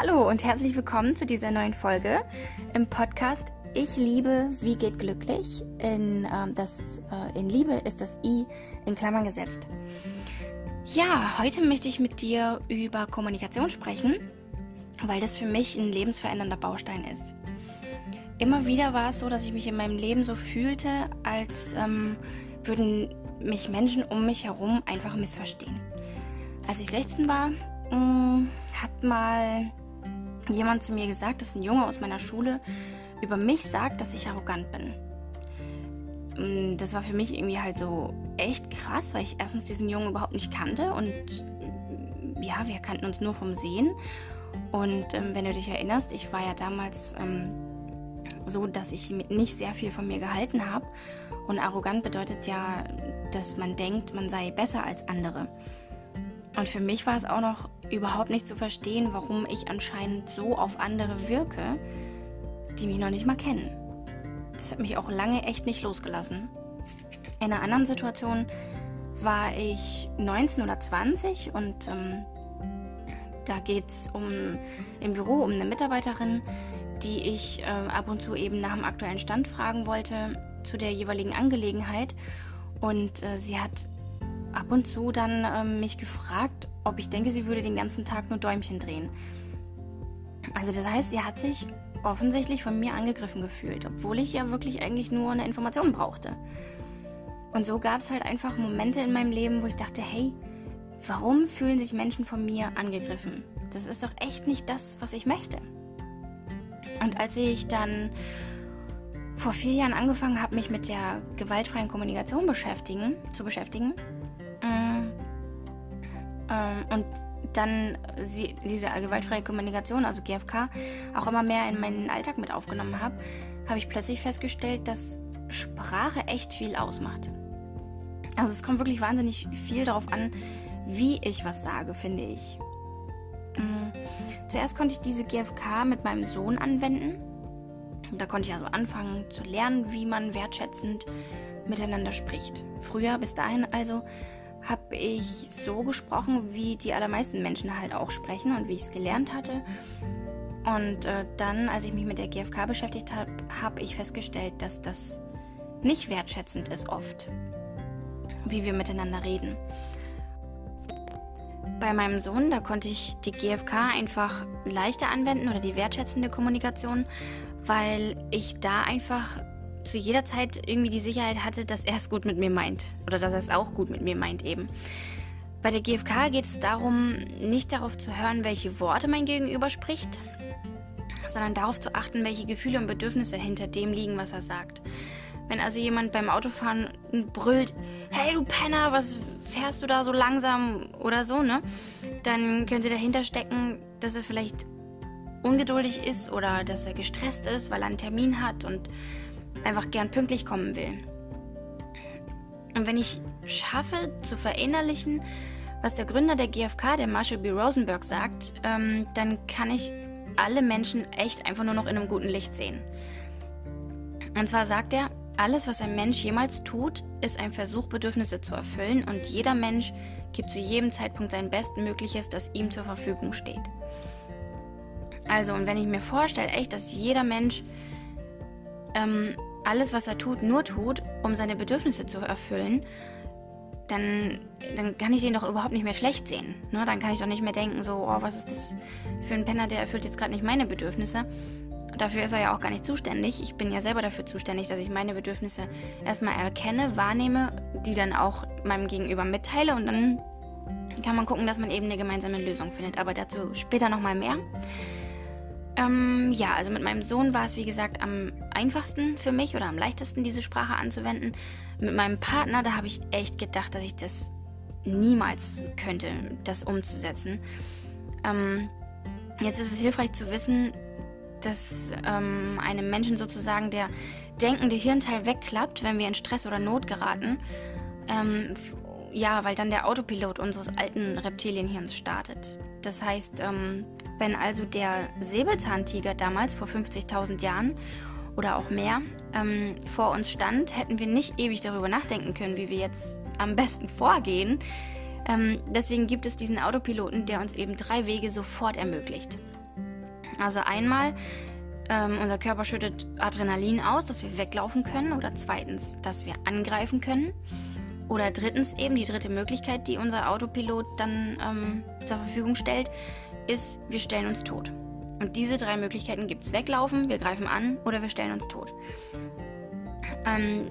Hallo und herzlich willkommen zu dieser neuen Folge im Podcast Ich liebe, wie geht glücklich? In, ähm, das, äh, in Liebe ist das I in Klammern gesetzt. Ja, heute möchte ich mit dir über Kommunikation sprechen, weil das für mich ein lebensverändernder Baustein ist. Immer wieder war es so, dass ich mich in meinem Leben so fühlte, als ähm, würden mich Menschen um mich herum einfach missverstehen. Als ich 16 war, mh, mm, hat mal jemand zu mir gesagt, dass ein Junge aus meiner Schule über mich sagt, dass ich arrogant bin. Mm, das war für mich irgendwie halt so echt krass, weil ich erstens diesen Jungen überhaupt nicht kannte und mm, ja, wir kannten uns nur vom Sehen. Und ähm, wenn du dich erinnerst, ich war ja damals ähm, so, dass ich nicht sehr viel von mir gehalten habe. Und arrogant bedeutet ja, dass man denkt, man sei besser als andere. Und für mich war es auch noch überhaupt nicht zu verstehen, warum ich anscheinend so auf andere wirke, die mich noch nicht mal kennen. Das hat mich auch lange echt nicht losgelassen. In einer anderen Situation war ich 19 oder 20 und ähm, da geht es um, im Büro um eine Mitarbeiterin, die ich äh, ab und zu eben nach dem aktuellen Stand fragen wollte zu der jeweiligen Angelegenheit. Und äh, sie hat ab und zu dann ähm, mich gefragt, ob ich denke, sie würde den ganzen Tag nur Däumchen drehen. Also das heißt, sie hat sich offensichtlich von mir angegriffen gefühlt, obwohl ich ja wirklich eigentlich nur eine Information brauchte. Und so gab es halt einfach Momente in meinem Leben, wo ich dachte, hey, warum fühlen sich Menschen von mir angegriffen? Das ist doch echt nicht das, was ich möchte. Und als ich dann vor vier Jahren angefangen habe, mich mit der gewaltfreien Kommunikation beschäftigen, zu beschäftigen, ähm, und dann diese gewaltfreie Kommunikation, also GFK, auch immer mehr in meinen Alltag mit aufgenommen habe, habe ich plötzlich festgestellt, dass Sprache echt viel ausmacht. Also es kommt wirklich wahnsinnig viel darauf an, wie ich was sage, finde ich. Mhm. Zuerst konnte ich diese GFK mit meinem Sohn anwenden. Da konnte ich also anfangen zu lernen, wie man wertschätzend miteinander spricht. Früher, bis dahin also, habe ich so gesprochen, wie die allermeisten Menschen halt auch sprechen und wie ich es gelernt hatte. Und äh, dann, als ich mich mit der GfK beschäftigt habe, habe ich festgestellt, dass das nicht wertschätzend ist oft, wie wir miteinander reden. Bei meinem Sohn, da konnte ich die GfK einfach leichter anwenden oder die wertschätzende Kommunikation, weil ich da einfach zu jeder Zeit irgendwie die Sicherheit hatte, dass er es gut mit mir meint. Oder dass er es auch gut mit mir meint eben. Bei der GfK geht es darum, nicht darauf zu hören, welche Worte mein Gegenüber spricht, sondern darauf zu achten, welche Gefühle und Bedürfnisse hinter dem liegen, was er sagt. Wenn also jemand beim Autofahren brüllt, hey du Penner, was fährst du da so langsam oder so, ne? Dann könnte dahinter stecken, dass er vielleicht ungeduldig ist oder dass er gestresst ist, weil er einen Termin hat und einfach gern pünktlich kommen will. Und wenn ich schaffe zu verinnerlichen, was der Gründer der GfK, der Marshall B. Rosenberg, sagt, ähm, dann kann ich alle Menschen echt einfach nur noch in einem guten Licht sehen. Und zwar sagt er, alles, was ein Mensch jemals tut, ist ein Versuch, Bedürfnisse zu erfüllen und jeder Mensch gibt zu jedem Zeitpunkt sein Bestmögliches, das ihm zur Verfügung steht. Also, und wenn ich mir vorstelle, echt, dass jeder Mensch ähm, alles, was er tut, nur tut, um seine Bedürfnisse zu erfüllen, dann, dann kann ich den doch überhaupt nicht mehr schlecht sehen. Ne? Dann kann ich doch nicht mehr denken, so, oh, was ist das für ein Penner, der erfüllt jetzt gerade nicht meine Bedürfnisse. Dafür ist er ja auch gar nicht zuständig. Ich bin ja selber dafür zuständig, dass ich meine Bedürfnisse erstmal erkenne, wahrnehme, die dann auch meinem Gegenüber mitteile und dann kann man gucken, dass man eben eine gemeinsame Lösung findet. Aber dazu später nochmal mehr. Ähm, ja, also mit meinem Sohn war es wie gesagt am einfachsten für mich oder am leichtesten, diese Sprache anzuwenden. Mit meinem Partner, da habe ich echt gedacht, dass ich das niemals könnte, das umzusetzen. Ähm, jetzt ist es hilfreich zu wissen, dass ähm, einem Menschen sozusagen der denkende Hirnteil wegklappt, wenn wir in Stress oder Not geraten. Ja, weil dann der Autopilot unseres alten Reptilienhirns startet. Das heißt, ähm, wenn also der Säbelzahntiger damals vor 50.000 Jahren oder auch mehr ähm, vor uns stand, hätten wir nicht ewig darüber nachdenken können, wie wir jetzt am besten vorgehen. Ähm, deswegen gibt es diesen Autopiloten, der uns eben drei Wege sofort ermöglicht. Also einmal, ähm, unser Körper schüttet Adrenalin aus, dass wir weglaufen können. Oder zweitens, dass wir angreifen können. Oder drittens eben die dritte Möglichkeit, die unser Autopilot dann ähm, zur Verfügung stellt, ist, wir stellen uns tot. Und diese drei Möglichkeiten gibt es. Weglaufen, wir greifen an oder wir stellen uns tot. Ähm,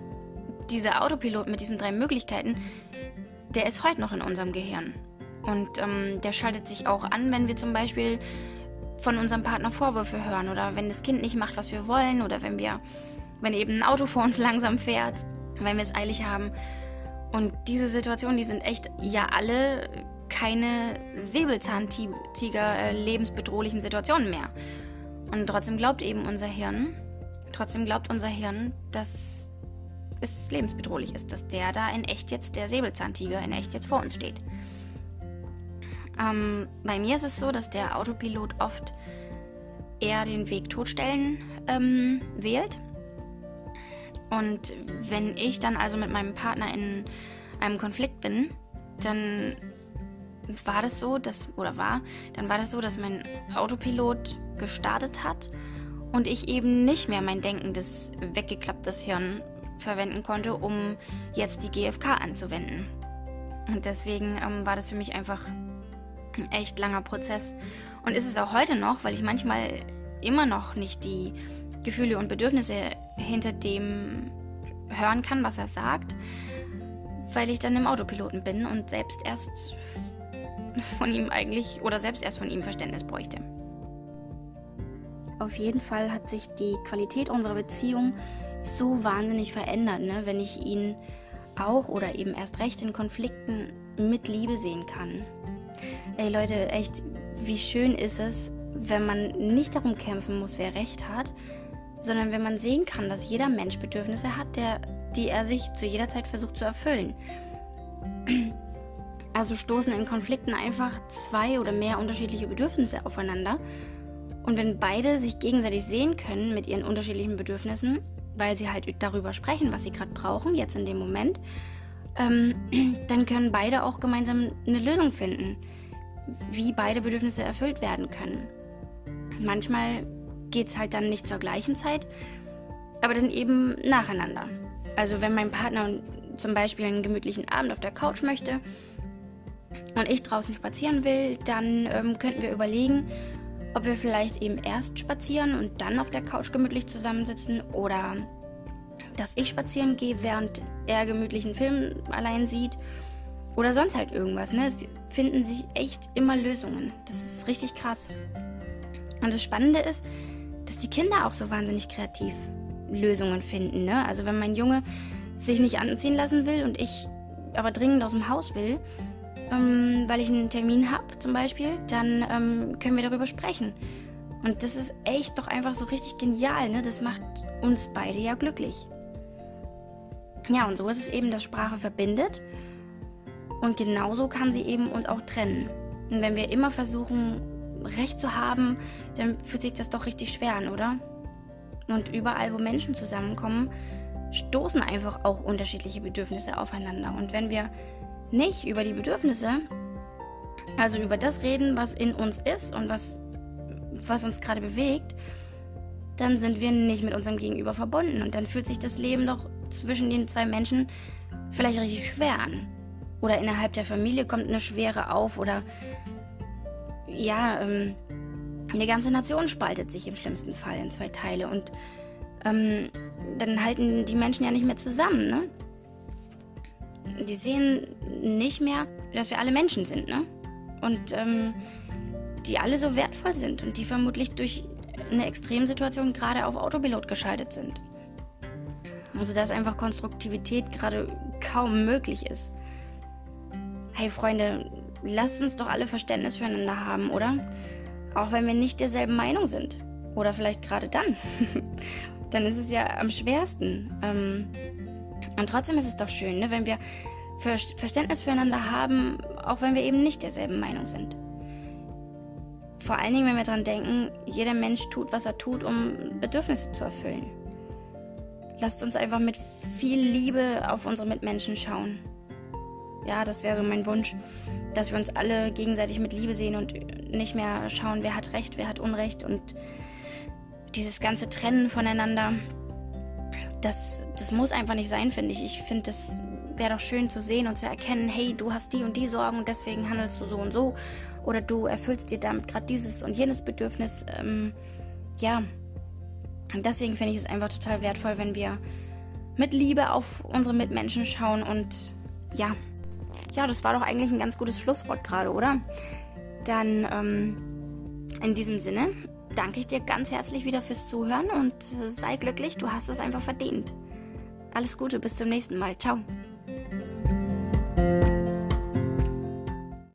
dieser Autopilot mit diesen drei Möglichkeiten, der ist heute noch in unserem Gehirn. Und ähm, der schaltet sich auch an, wenn wir zum Beispiel von unserem Partner Vorwürfe hören oder wenn das Kind nicht macht, was wir wollen oder wenn wir, wenn eben ein Auto vor uns langsam fährt, wenn wir es eilig haben. Und diese Situationen, die sind echt ja alle keine Säbelzahntiger lebensbedrohlichen Situationen mehr. Und trotzdem glaubt eben unser Hirn, trotzdem glaubt unser Hirn, dass es lebensbedrohlich ist, dass der da in echt jetzt, der Säbelzahntiger in echt jetzt vor uns steht. Ähm, bei mir ist es so, dass der Autopilot oft eher den Weg totstellen ähm, wählt. Und wenn ich dann also mit meinem Partner in einem Konflikt bin, dann war das so, dass, oder war, dann war das so, dass mein Autopilot gestartet hat und ich eben nicht mehr mein denkendes, weggeklapptes Hirn verwenden konnte, um jetzt die GFK anzuwenden. Und deswegen ähm, war das für mich einfach ein echt langer Prozess. Und ist es auch heute noch, weil ich manchmal immer noch nicht die Gefühle und Bedürfnisse hinter dem hören kann, was er sagt, weil ich dann im Autopiloten bin und selbst erst von ihm eigentlich oder selbst erst von ihm Verständnis bräuchte. Auf jeden Fall hat sich die Qualität unserer Beziehung so wahnsinnig verändert, ne? wenn ich ihn auch oder eben erst recht in Konflikten mit Liebe sehen kann. Ey Leute, echt, wie schön ist es, wenn man nicht darum kämpfen muss, wer recht hat, sondern wenn man sehen kann, dass jeder Mensch Bedürfnisse hat, der, die er sich zu jeder Zeit versucht zu erfüllen. Also stoßen in Konflikten einfach zwei oder mehr unterschiedliche Bedürfnisse aufeinander. Und wenn beide sich gegenseitig sehen können mit ihren unterschiedlichen Bedürfnissen, weil sie halt darüber sprechen, was sie gerade brauchen, jetzt in dem Moment, ähm, dann können beide auch gemeinsam eine Lösung finden, wie beide Bedürfnisse erfüllt werden können. Manchmal geht es halt dann nicht zur gleichen Zeit, aber dann eben nacheinander. Also wenn mein Partner zum Beispiel einen gemütlichen Abend auf der Couch möchte, und ich draußen spazieren will, dann ähm, könnten wir überlegen, ob wir vielleicht eben erst spazieren und dann auf der Couch gemütlich zusammensitzen oder dass ich spazieren gehe, während er gemütlichen Film allein sieht oder sonst halt irgendwas. Ne? Es finden sich echt immer Lösungen. Das ist richtig krass. Und das Spannende ist, dass die Kinder auch so wahnsinnig kreativ Lösungen finden. Ne? Also wenn mein Junge sich nicht anziehen lassen will und ich aber dringend aus dem Haus will, ähm, weil ich einen Termin habe zum Beispiel, dann ähm, können wir darüber sprechen. Und das ist echt doch einfach so richtig genial. Ne? Das macht uns beide ja glücklich. Ja, und so ist es eben, dass Sprache verbindet. Und genauso kann sie eben uns auch trennen. Und wenn wir immer versuchen, Recht zu haben, dann fühlt sich das doch richtig schwer an, oder? Und überall, wo Menschen zusammenkommen, stoßen einfach auch unterschiedliche Bedürfnisse aufeinander. Und wenn wir nicht über die Bedürfnisse, also über das reden, was in uns ist und was, was uns gerade bewegt, dann sind wir nicht mit unserem Gegenüber verbunden. Und dann fühlt sich das Leben doch zwischen den zwei Menschen vielleicht richtig schwer an. Oder innerhalb der Familie kommt eine Schwere auf oder ja, ähm, eine ganze Nation spaltet sich im schlimmsten Fall in zwei Teile und ähm, dann halten die Menschen ja nicht mehr zusammen, ne? die sehen nicht mehr, dass wir alle Menschen sind, ne? Und ähm, die alle so wertvoll sind und die vermutlich durch eine Extremsituation gerade auf Autopilot geschaltet sind. Also dass einfach Konstruktivität gerade kaum möglich ist. Hey Freunde, lasst uns doch alle Verständnis füreinander haben, oder? Auch wenn wir nicht derselben Meinung sind. Oder vielleicht gerade dann. dann ist es ja am schwersten. Ähm, und trotzdem ist es doch schön, ne, wenn wir Verständnis füreinander haben, auch wenn wir eben nicht derselben Meinung sind. Vor allen Dingen, wenn wir daran denken, jeder Mensch tut, was er tut, um Bedürfnisse zu erfüllen. Lasst uns einfach mit viel Liebe auf unsere Mitmenschen schauen. Ja, das wäre so mein Wunsch, dass wir uns alle gegenseitig mit Liebe sehen und nicht mehr schauen, wer hat Recht, wer hat Unrecht und dieses ganze Trennen voneinander. Das, das muss einfach nicht sein, finde ich. Ich finde, das wäre doch schön zu sehen und zu erkennen, hey, du hast die und die Sorgen und deswegen handelst du so und so. Oder du erfüllst dir damit gerade dieses und jenes Bedürfnis. Ähm, ja, und deswegen finde ich es einfach total wertvoll, wenn wir mit Liebe auf unsere Mitmenschen schauen und ja, ja, das war doch eigentlich ein ganz gutes Schlusswort gerade, oder? Dann ähm, in diesem Sinne danke ich dir ganz herzlich wieder fürs Zuhören und sei glücklich, du hast es einfach verdient. Alles Gute, bis zum nächsten Mal. Ciao.